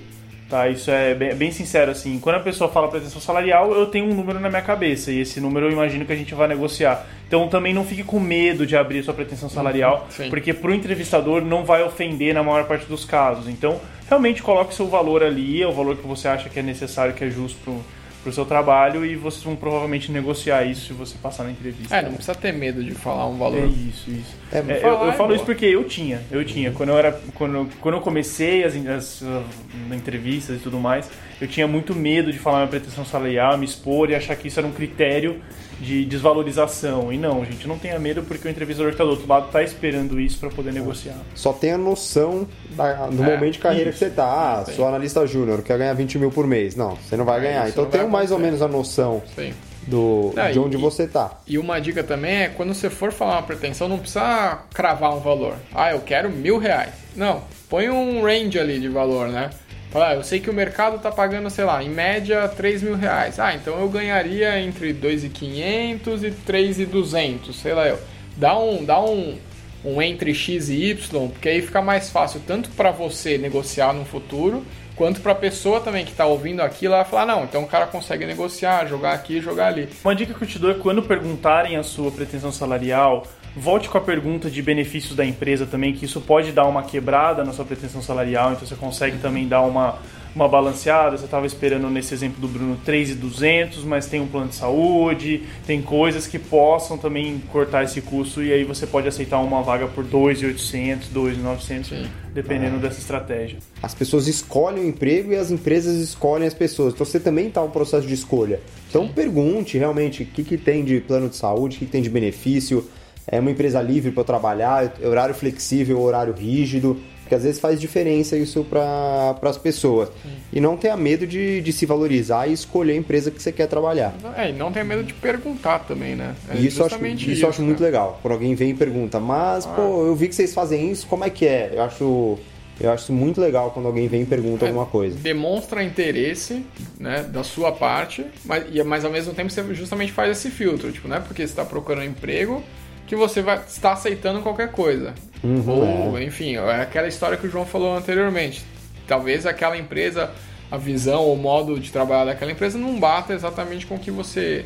Tá, isso é bem, bem sincero assim. Quando a pessoa fala pretensão salarial, eu tenho um número na minha cabeça e esse número eu imagino que a gente vai negociar. Então também não fique com medo de abrir sua pretensão salarial, sim. porque para o entrevistador não vai ofender na maior parte dos casos. Então realmente coloque seu valor ali, é o valor que você acha que é necessário, que é justo pro, pro seu trabalho e vocês vão provavelmente negociar isso se você passar na entrevista. É, não precisa ter medo de falar um É valor. isso, isso. É, É, eu, falar eu é falo boa. isso porque eu tinha, eu tinha. Quando eu era, quando, quando eu comecei as, as, uh, entrevistas e tudo mais, eu tinha muito medo de falar minha pretensão salarial, me expor e achar que isso era um critério de desvalorização. E não, gente, não tenha medo porque o entrevistador que está do outro lado está esperando isso para poder negociar. Só tenha noção da- do É, momento de carreira isso. que você tá. Ah, Sim. sou analista júnior, quer ganhar 20 mil por mês. Não, você não vai É, ganhar. Então tenha mais ou menos a noção Sim. do, Ah, de e- onde você tá. E uma dica também é quando você for falar uma pretensão, não precisa cravar um valor. Ah, eu quero mil reais. Não, põe um range ali de valor, né? Fala, ah, eu sei que o mercado tá pagando, sei lá, em média 3 mil reais. Ah, então eu ganharia entre 2.500 e 3.200, sei lá eu. Dá um, dá um, um entre X e Y, porque aí fica mais fácil tanto para você negociar no futuro, quanto para a pessoa também que está ouvindo aquilo, ela falar, não, então o cara consegue negociar, jogar aqui, jogar ali. Uma dica que eu te dou é quando perguntarem a sua pretensão salarial, Volte com a pergunta de benefícios da empresa também, que isso pode dar uma quebrada na sua pretensão salarial, então você consegue também dar uma, uma balanceada. Você estava esperando nesse exemplo do Bruno 3,200, mas tem um plano de saúde, tem coisas que possam também cortar esse custo e aí você pode aceitar uma vaga por 2,800, 2,900, dependendo dessa estratégia. As pessoas escolhem o emprego e as empresas escolhem as pessoas. Então você também está no processo de escolha. Então pergunte realmente o que, que tem de plano de saúde, o que, que tem de benefício. É uma empresa livre para trabalhar, é horário flexível, horário rígido. Porque às vezes faz diferença isso para as pessoas. E não tenha medo de, de se valorizar e escolher a empresa que você quer trabalhar. É, e não tenha medo de perguntar também, né? É isso eu acho, justamente isso eu acho muito legal. Quando alguém vem e pergunta, mas, Ah. pô, eu vi que vocês fazem isso, como é que é? Eu acho, eu acho muito legal quando alguém vem e pergunta É, alguma coisa. Demonstra interesse, né, da sua parte, mas, e- mas ao mesmo tempo você justamente faz esse filtro, tipo, não é porque você está procurando emprego que você vai estar aceitando qualquer coisa. Uhum, Ou, enfim, é aquela história que o João falou anteriormente. Talvez aquela empresa, a visão ou o modo de trabalhar daquela empresa não bata exatamente com o que você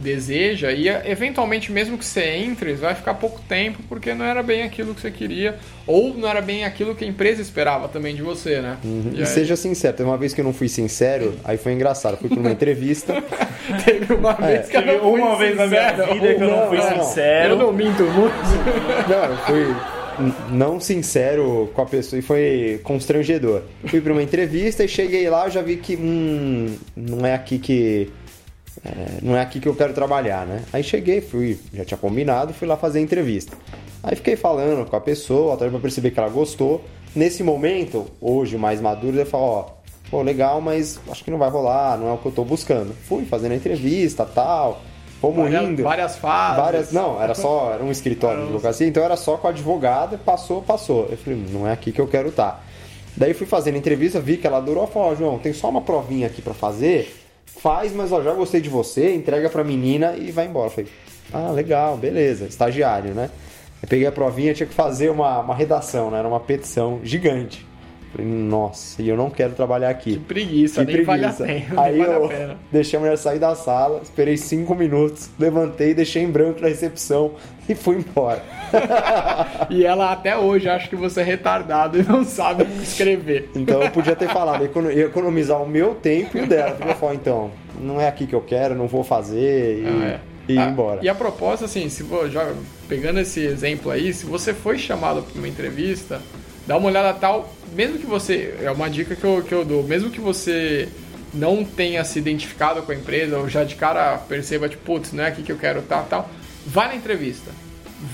deseja e eventualmente mesmo que você entre vai ficar pouco tempo porque não era bem aquilo que você queria ou não era bem aquilo que a empresa esperava também de você, né? Uhum. E, aí- seja sincero, teve uma vez que eu não fui sincero, aí foi engraçado. Fui pra uma entrevista. Teve uma vez que eu não fui uma vez na minha sincero. vida que eu não fui Não, não. sincero. Eu não minto muito. Não, eu fui não sincero com a pessoa e foi constrangedor. Fui pra uma entrevista e cheguei lá, eu já vi que hum, não é aqui que é, não é aqui que eu quero trabalhar, né? Aí cheguei, fui, já tinha combinado, fui lá fazer a entrevista. Aí fiquei falando com a pessoa, até pra perceber que ela gostou. Nesse momento, hoje mais maduro, eu falo, ó, pô, legal, mas acho que não vai rolar, não é o que eu tô buscando. Fui fazendo a entrevista, tal, fomos Várias, indo. várias fases. Várias, não, era só, era um escritório de advocacia, então era só com a advogada, passou, passou. Eu falei, não é aqui que eu quero estar. Daí fui fazendo entrevista, vi que ela durou, falou, ó, João, tem só uma provinha aqui pra fazer, faz, mas ó, já gostei de você, entrega pra menina e vai embora. Eu falei, ah, legal, beleza, estagiário, né? Eu peguei a provinha, tinha que fazer uma, uma redação, né? Era uma petição gigante. Falei, nossa, e eu não quero trabalhar aqui. Que preguiça, Que nem vale preguiça. pena. Aí vale eu deixei a mulher sair da sala, esperei cinco minutos, levantei, deixei em branco na recepção e fui embora. E ela até hoje acha que você é retardado e não sabe escrever. Então eu podia ter falado, economizar o meu tempo e o dela. Eu podia falar, então, não é aqui que eu quero, não vou fazer e, Ah, é. e ir Ah, embora. E a propósito, assim, se vo- já pegando esse exemplo aí, se você foi chamado para uma entrevista, dá uma olhada tal, mesmo que você, é uma dica que eu, que eu dou, mesmo que você não tenha se identificado com a empresa, ou já de cara perceba, tipo, putz, não é aqui que eu quero estar, tal, vai na entrevista.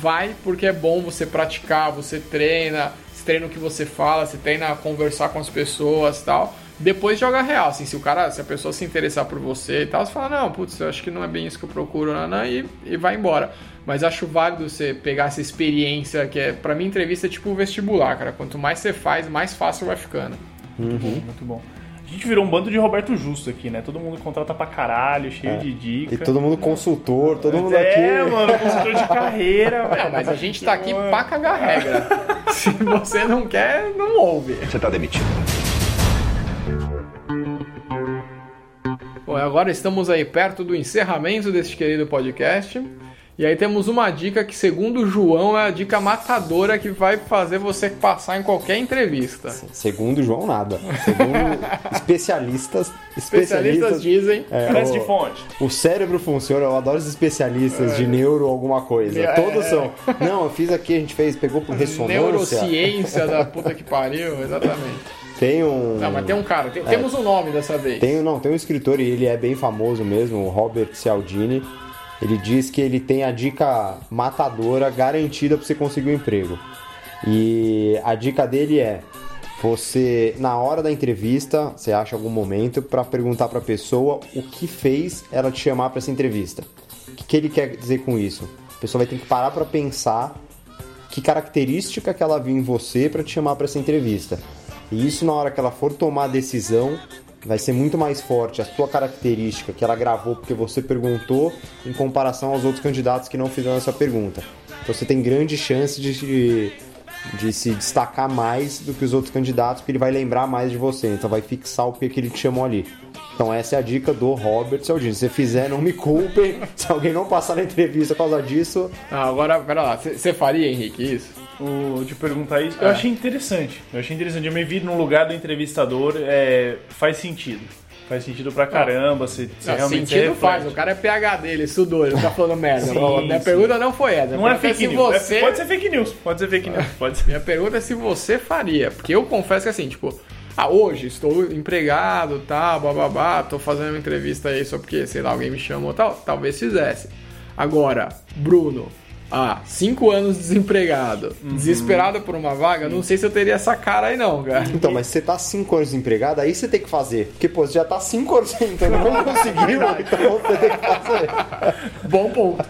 Vai porque é bom você praticar, você treina, você treina o que você fala, você treina a conversar com as pessoas tal. Depois joga real, assim, se o cara, se a pessoa se interessar por você e tal, você fala, não, putz, eu acho que não é bem isso que eu procuro, nanã, e, e vai embora. Mas acho válido você pegar essa experiência, que é, pra mim, entrevista é tipo vestibular, cara. Quanto mais você faz, mais fácil vai ficando. Muito bom. A gente virou um bando de Roberto Justo aqui, né? Todo mundo contrata pra caralho, cheio de E dica. todo mundo consultor, todo mundo É, aqui. mano, consultor de carreira, velho. mas a gente tá aqui pra cagar regra. Se você não quer, não ouve. Você tá demitido. Bom, agora estamos aí perto do encerramento deste querido podcast. E aí temos uma dica que, segundo o João, é a dica matadora que vai fazer você passar em qualquer entrevista. Segundo o João, nada. Segundo especialistas, Especialistas especialistas dizem. é, o- de fonte. O cérebro funciona, eu adoro os especialistas de neuro alguma coisa. É. Todos são. Não, eu fiz aqui, a gente fez, pegou por ressonância. Neurociência da puta que pariu, exatamente. Tem um. Não, mas tem um cara, tem- temos um nome dessa vez. Tem, não, tem um escritor e ele é bem famoso mesmo, o Robert Cialdini. Ele diz que ele tem a dica matadora garantida para você conseguir um emprego. E a dica dele é: você, na hora da entrevista, você acha algum momento para perguntar para a pessoa o que fez ela te chamar para essa entrevista. O que, que ele quer dizer com isso? A pessoa vai ter que parar para pensar que característica que ela viu em você para te chamar para essa entrevista. E isso na hora que ela for tomar a decisão vai ser muito mais forte a sua característica que ela gravou porque você perguntou em comparação aos outros candidatos que não fizeram essa pergunta. Então você tem grande chance de, de se destacar mais do que os outros candidatos, porque ele vai lembrar mais de você, então vai fixar o que que ele te chamou ali. Então essa é a dica do Robert Cialdini. Se você fizer, não me culpem. Se alguém não passar na entrevista por causa disso, Ah, agora, pera lá, você faria, Henrique, isso? O, de perguntar isso, É. eu achei interessante. Eu achei interessante. Eu me vi no lugar do entrevistador, é, faz sentido. Faz sentido pra caramba, você, você Não, realmente sentido se faz, o cara é PHD, ele estudou, ele tá falando merda. Sim, Minha sim. pergunta não foi essa. Não é pergunta fake se news. é- Você... pode ser fake news. Pode ser fake news. Pode ser. Minha pergunta é se você faria. Porque eu confesso que assim, tipo, ah, hoje estou empregado, tá, bababá, tô fazendo uma entrevista aí só porque, sei lá, alguém me chamou tal, talvez fizesse. Agora, Bruno, ah, cinco anos desempregado, Uhum. desesperado por uma vaga, não sei se eu teria essa cara aí não, cara. Então, mas se você tá 5 anos desempregado, aí você tem que fazer. Porque, pô, você já tá 5 anos sem então não conseguiu, então você tem que fazer. Bom ponto.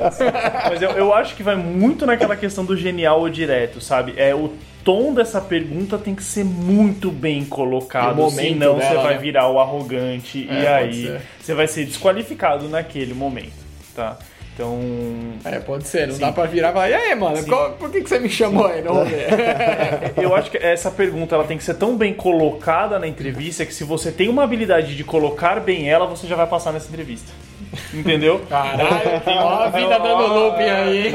Mas eu, eu acho que vai muito naquela questão do genial ou direto, sabe? É o tom dessa pergunta tem que ser muito bem colocado, senão você dela, vai né? virar o arrogante É, e aí você vai ser desqualificado naquele momento, tá? Então, É, pode ser, não dá pra virar e falar, e aí, mano, qual- por que, que você me chamou aí? Não vou ver. eu acho que essa pergunta ela tem que ser tão bem colocada na entrevista que se você tem uma habilidade de colocar bem ela, você já vai passar nessa entrevista. Entendeu? Caralho, ó a vida dando looping aí.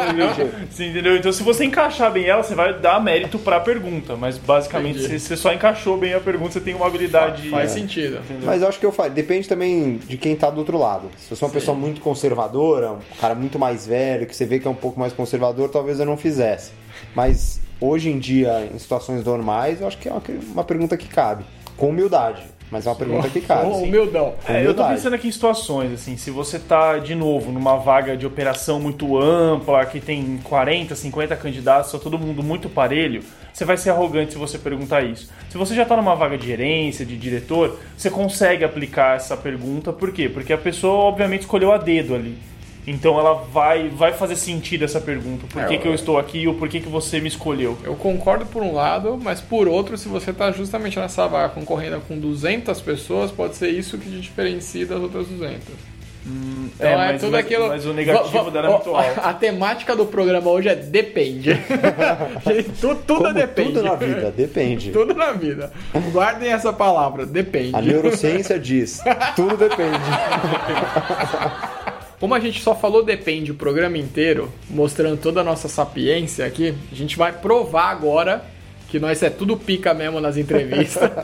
Sim, entendeu? Então, se você encaixar bem ela, você vai dar mérito pra pergunta. Mas, basicamente, Entendi. se você só encaixou bem a pergunta, você tem uma habilidade... Faz É. sentido. Mas eu acho que eu faço. Depende também de quem tá do outro lado. Se eu sou uma pessoa muito conservadora, um cara muito mais velho, que você vê que é um pouco mais conservador, talvez eu não fizesse. Mas hoje em dia, em situações normais, eu acho que é uma, uma pergunta que cabe. Com humildade. Mas é uma pergunta que cabe. Ô, humildão. É, eu tô pensando aqui em situações, assim, se você tá, de novo, numa vaga de operação muito ampla, que tem 40, 50 candidatos, tá todo mundo muito parelho, você vai ser arrogante se você perguntar isso. Se você já tá numa vaga de gerência, de diretor, você consegue aplicar essa pergunta, por quê? Porque a pessoa, obviamente, escolheu a dedo ali. Então ela vai, vai fazer sentido essa pergunta. Por É, que, eu- que eu estou aqui ou por que, que você me escolheu? Eu concordo por um lado, mas por outro, se você tá justamente nessa vaga concorrendo com 200 pessoas, pode ser isso que te diferencia das outras 200. Então é, é, mas- tudo mas- aquilo. mas o negativo va- dela é muito alto. A temática do programa hoje é depende. tudo tudo Como depende. tudo na vida, depende. Tudo na vida. Guardem essa palavra, depende. A neurociência diz, tudo depende. Como a gente só falou depende o programa inteiro, mostrando toda a nossa sapiência aqui, a gente vai provar agora que nós é tudo pica mesmo nas entrevistas.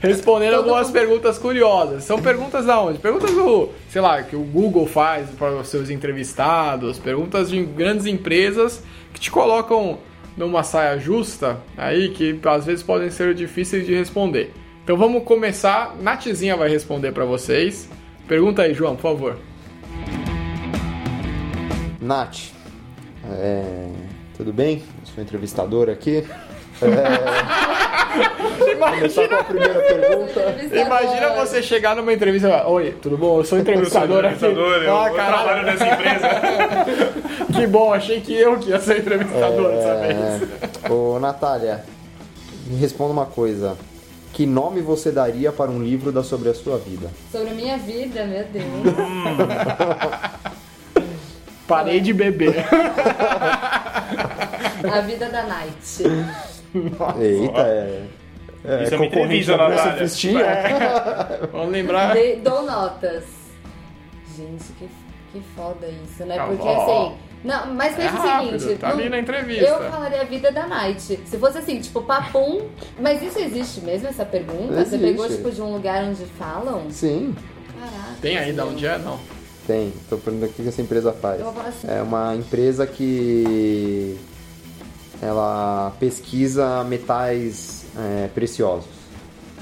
Respondendo Todo algumas mundo- perguntas curiosas. São perguntas da onde? Perguntas do, sei lá, que o Google faz para os seus entrevistados, perguntas de grandes empresas que te colocam numa saia justa aí que às vezes podem ser difíceis de responder. Então vamos começar. Natizinha vai responder para vocês. Pergunta aí, João, por favor. Nath, é, tudo bem? Eu sou entrevistador aqui. Começar com a primeira pergunta. Imagina você chegar numa entrevista e falar, Oi, tudo bom? Eu sou entrevistador aqui. Entrevistador, eu, ah, eu trabalho caralho, nessa empresa. que bom, achei que eu que ia ser entrevistador dessa vez. É, ô, Natália, me responda uma coisa. Que nome você daria para um livro da sobre a sua vida? Sobre a minha vida, meu Deus. Parei de beber. A vida da Night. Eita, é. é Isso é uma concorrente entrevista, Natália. Cristina. Vamos lembrar. De- dou notas. Gente, que, que foda isso, né? Tá Porque assim. Não, mas É pensa o seguinte. tá não- ali na entrevista. Eu falaria a vida da Night. Se fosse assim, tipo, papum. Mas isso existe mesmo, essa pergunta? Você Existe. pegou, tipo, de um lugar onde falam? Sim, Caraca. Tem aí da onde é? Não. tem. Tô perguntando o que essa empresa faz. Eu vou falar assim. É uma empresa que ela pesquisa metais é, preciosos.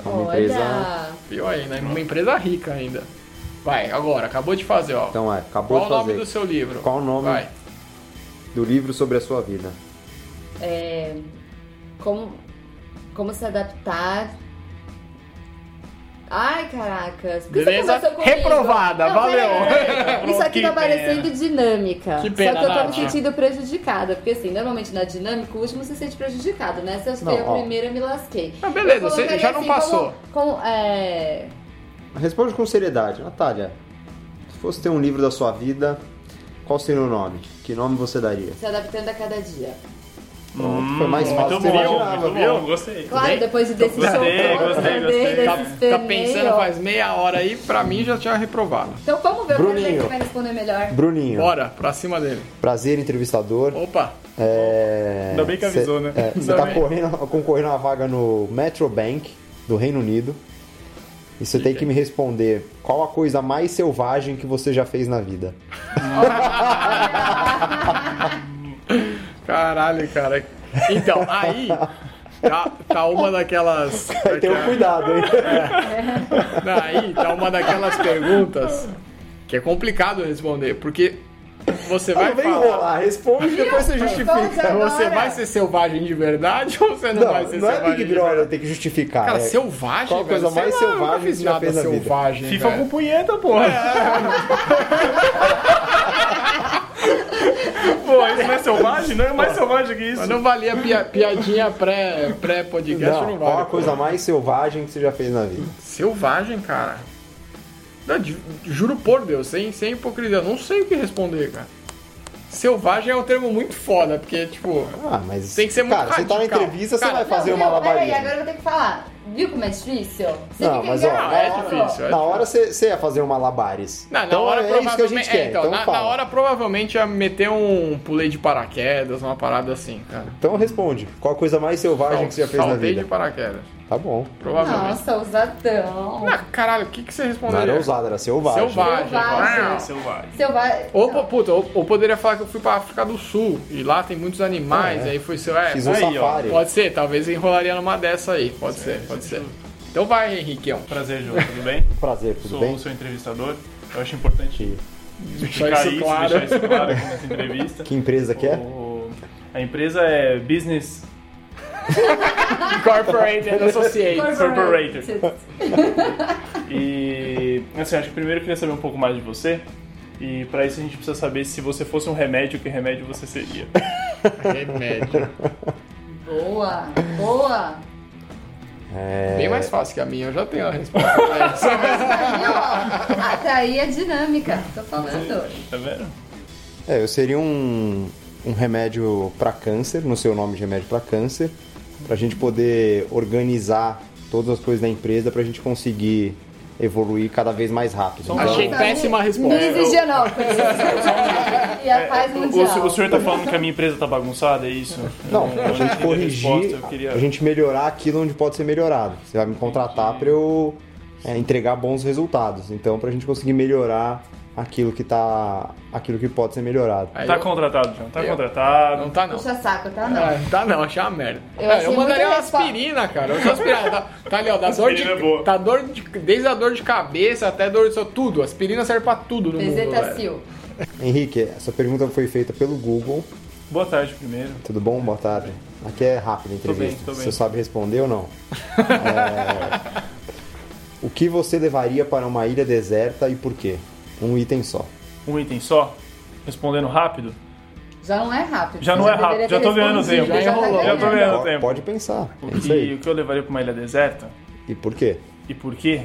É uma empresa. Pior ainda, uma empresa rica ainda. Vai, agora, acabou de fazer, ó. Então é, acabou Qual o de nome fazer. do seu livro? Qual o nome? Vai. Do livro sobre a sua vida. É, como, como se adaptar. Ai, caracas. Por Beleza? Reprovada, valeu. peraí. Isso aqui Que tá parecendo dinâmica. Que pena, Só que eu tô Nath. me sentindo prejudicada. Porque assim, normalmente na dinâmica, o último se sente prejudicado, né? Se eu fui Não, a primeira, eu me lasquei. Ah, beleza, você já não assim, passou. Como, como, é... Responde com seriedade. Natália, se fosse ter um livro da sua vida, qual seria o nome? Que nome você daria? Se adaptando a cada dia. Pronto, foi mais fácil Muito do que eu imaginava. muito bom, gostei. Claro, depois de desse Gostei, show todo, gostei, gostei. dei Tá, tá pensando faz meia hora aí, pra mim já tinha reprovado. Então vamos ver o Bruninho. que ele vai responder melhor. Bruninho, Bora, pra cima dele. prazer entrevistador. Opa, É, Ainda bem que avisou, cê- né? é, Você tá correndo, concorrendo a uma vaga no Metro Bank do Reino Unido. E você tem que me responder qual a coisa mais selvagem que você já fez na vida. caralho, cara. Então, aí tá, tá uma daquelas. Tenha um cuidado, hein? Não, aí tá uma daquelas perguntas que é complicado responder, porque você vai Não vem falar. enrolar, responde e depois você justifica. Responde Você agora. vai ser selvagem de verdade ou você não, Não, vai ser não é selvagem Big de Brother, verdade? tem que justificar. Cara, é- selvagem, Qual a coisa mais lá, selvagem que você já fez na vida? selvagem, FIFA velho. com punheta, porra. Pô, isso não é selvagem? Não é mais selvagem que isso. Mas não valia pia- piadinha pré- pré-podcast, Não, não, qual a vale. coisa mais selvagem que você já fez na vida? Selvagem, cara. Juro por Deus, sem, sem hipocrisia, eu não sei o que responder, cara. Selvagem é um termo muito foda, porque, tipo, Ah, mas. Tem que ser muito Cara, você tá na entrevista, você Cara, vai fazer não, uma viu? Peraí, agora eu vou ter que falar. Viu como é difícil? Você Não, fica mas, ó, é difícil, é Na hora você, ia fazer um malabares. Na, na então hora é isso que a provavelmente. gente quer. é, então, então, na, na hora provavelmente ia meter um pulei de paraquedas, uma parada assim, cara. Então responde. Qual a coisa mais selvagem que você já fez na vida? de paraquedas. Tá bom. Provavelmente. Nossa, ousadão. Ah, caralho, o que, que você Não responderia? era ousado, era selvagem. Selvagem. Selvagem. Ah. Selvagem. Selvagem. Ou, puta, ou, ou poderia falar que eu fui pra África do Sul e lá tem muitos animais, É. e aí foi seu. É, Fiz um Aí, ó. safari. pode ser, talvez enrolaria numa dessa aí. Pode ser, pode ser. Então vai, Henriqueão. Prazer, João, tudo bem? Prazer, tudo Sou bem? o seu entrevistador. Eu acho importante Deixar ficar isso isso, claro. deixar isso claro aqui nessa entrevista. Que empresa que é? O- A empresa é Business Incorporated Associates. Corporated. E assim, acho que primeiro eu queria saber um pouco mais de você. E pra isso a gente precisa saber se você fosse um remédio, que remédio você seria. Remédio. Boa, boa. É... Bem mais fácil que a minha, eu já tenho a resposta pra essa. Aí, a dinâmica. Tô falando. Tá vendo? É, eu seria um, um remédio para câncer, no seu nome de remédio para câncer, pra gente poder organizar todas as coisas da empresa pra gente conseguir evoluir cada vez mais rápido. Então, Achei péssima resposta. Miss Higienópolis. e a paz O, mundial. o senhor tá falando que a minha empresa tá bagunçada, é isso? Não, a gente corrigir, resposta, eu queria- a gente melhorar aquilo onde pode ser melhorado. Você vai me contratar para eu é, entregar bons resultados. Então, pra gente conseguir melhorar aquilo que tá, aquilo que pode ser melhorado. Aí Tá eu- contratado, João. Tá Eu- contratado. Não tá não. Puxa saco, tá? Não. É, tá não, achei uma merda. Eu É, eu mandaria uma aspirina, cara. Eu sou aspirina. Tá, tá ali, ó, da dor de, Aspirina é boa. tá dor de. Desde a dor de cabeça até dor de. Tudo. Aspirina serve pra tudo no mundo. velho. Bezetacil. Henrique, essa pergunta foi feita pelo Google. Boa tarde primeiro. Tudo bom? Boa tarde. Aqui é rápido a Tô bem, entrevista. tô bem. Você sabe responder ou não? É, O que você levaria para uma ilha deserta e por quê? Um item só. Um item só. Respondendo rápido. Já não é rápido. Já não é rápido, deveria já tô ganhando tempo. Já tá enrolou. Já tô ganhando. ganhando Po- tempo. Pode pensar. O que, aí. o que eu levaria pra uma ilha deserta? E por quê? E por quê?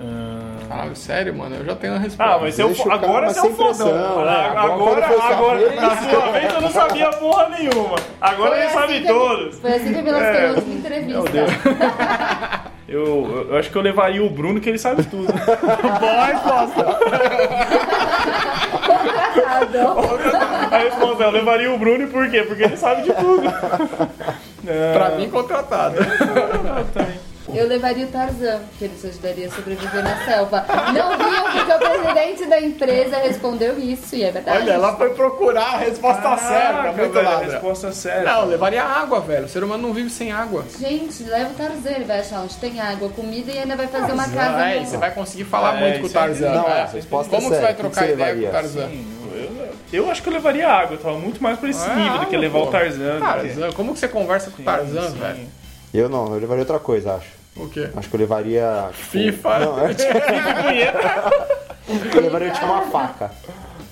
Ah, Caralho, sério, mano. Eu já tenho a resposta. Ah, mas eu o agora você é um fodão. né? Agora, Agora agora, na sua vez eu não sabia porra nenhuma. Agora Foi ele sabe assim que- todos. Foi assim que me lasquei É. na última entrevista. Meu Deus. Eu, eu- acho que eu levaria o Bruno, que ele sabe tudo. Boa resposta. Contratado. A resposta é, eu levaria o Bruno e por quê? Porque ele sabe de tudo. pra mim, contratado. Eu levaria o Tarzan, que ele te ajudaria a sobreviver na selva. Não viu porque o presidente da empresa respondeu isso, e é verdade. Olha, ela foi procurar a resposta certa. Muito velho, a resposta certa. Não, eu levaria água, velho. O ser humano não vive sem água. Gente, leva o Tarzan, ele vai achar onde tem água, comida e ainda vai fazer uma casa. É, você vai conseguir falar É, muito com o é Tarzan. Não, é. a resposta é Como que você vai trocar você ideia com o levaria? Tarzan? Eu, eu acho que eu levaria água, eu tava muito mais pra esse É, nível do que levar pô. o Tarzan. Tarzan, como que você conversa com o Tarzan, Sim. velho? Eu não, eu levaria outra coisa, acho. O quê? Acho que eu levaria. tipo, FIFA. Não, eu, eu levaria tipo uma faca.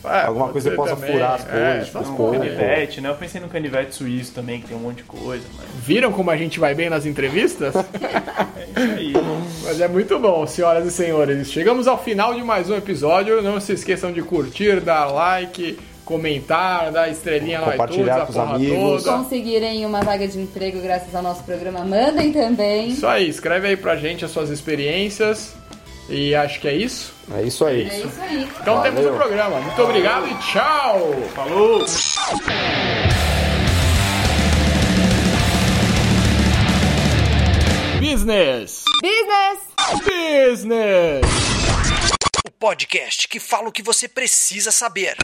É, Alguma coisa que possa também. furar as É, coisas, essas tipo, aí. Canivete, né? Eu pensei no canivete suíço também, que tem um monte de coisa, mas Viram como a gente vai bem nas entrevistas? é isso aí. Mas é muito bom, senhoras e senhores. Chegamos ao final de mais um episódio. Não se esqueçam de curtir, dar like, comentar, dar estrelinha no iTunes, Compartilhar a com os amigos. toda. conseguirem uma vaga de emprego graças ao nosso programa, mandem também. Isso aí, escreve aí pra gente as suas experiências. E acho que é isso. É isso aí. É isso aí. Então Valeu. temos o programa. Muito obrigado e tchau! Falou! Business! Business! Business! Podcast que fala o que você precisa saber.